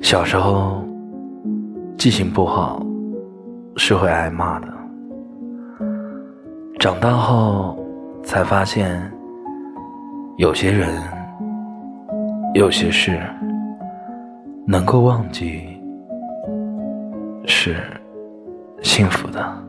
小时候记性不好是会挨骂的。长大后才发现有些人有些事能够忘记是幸福的。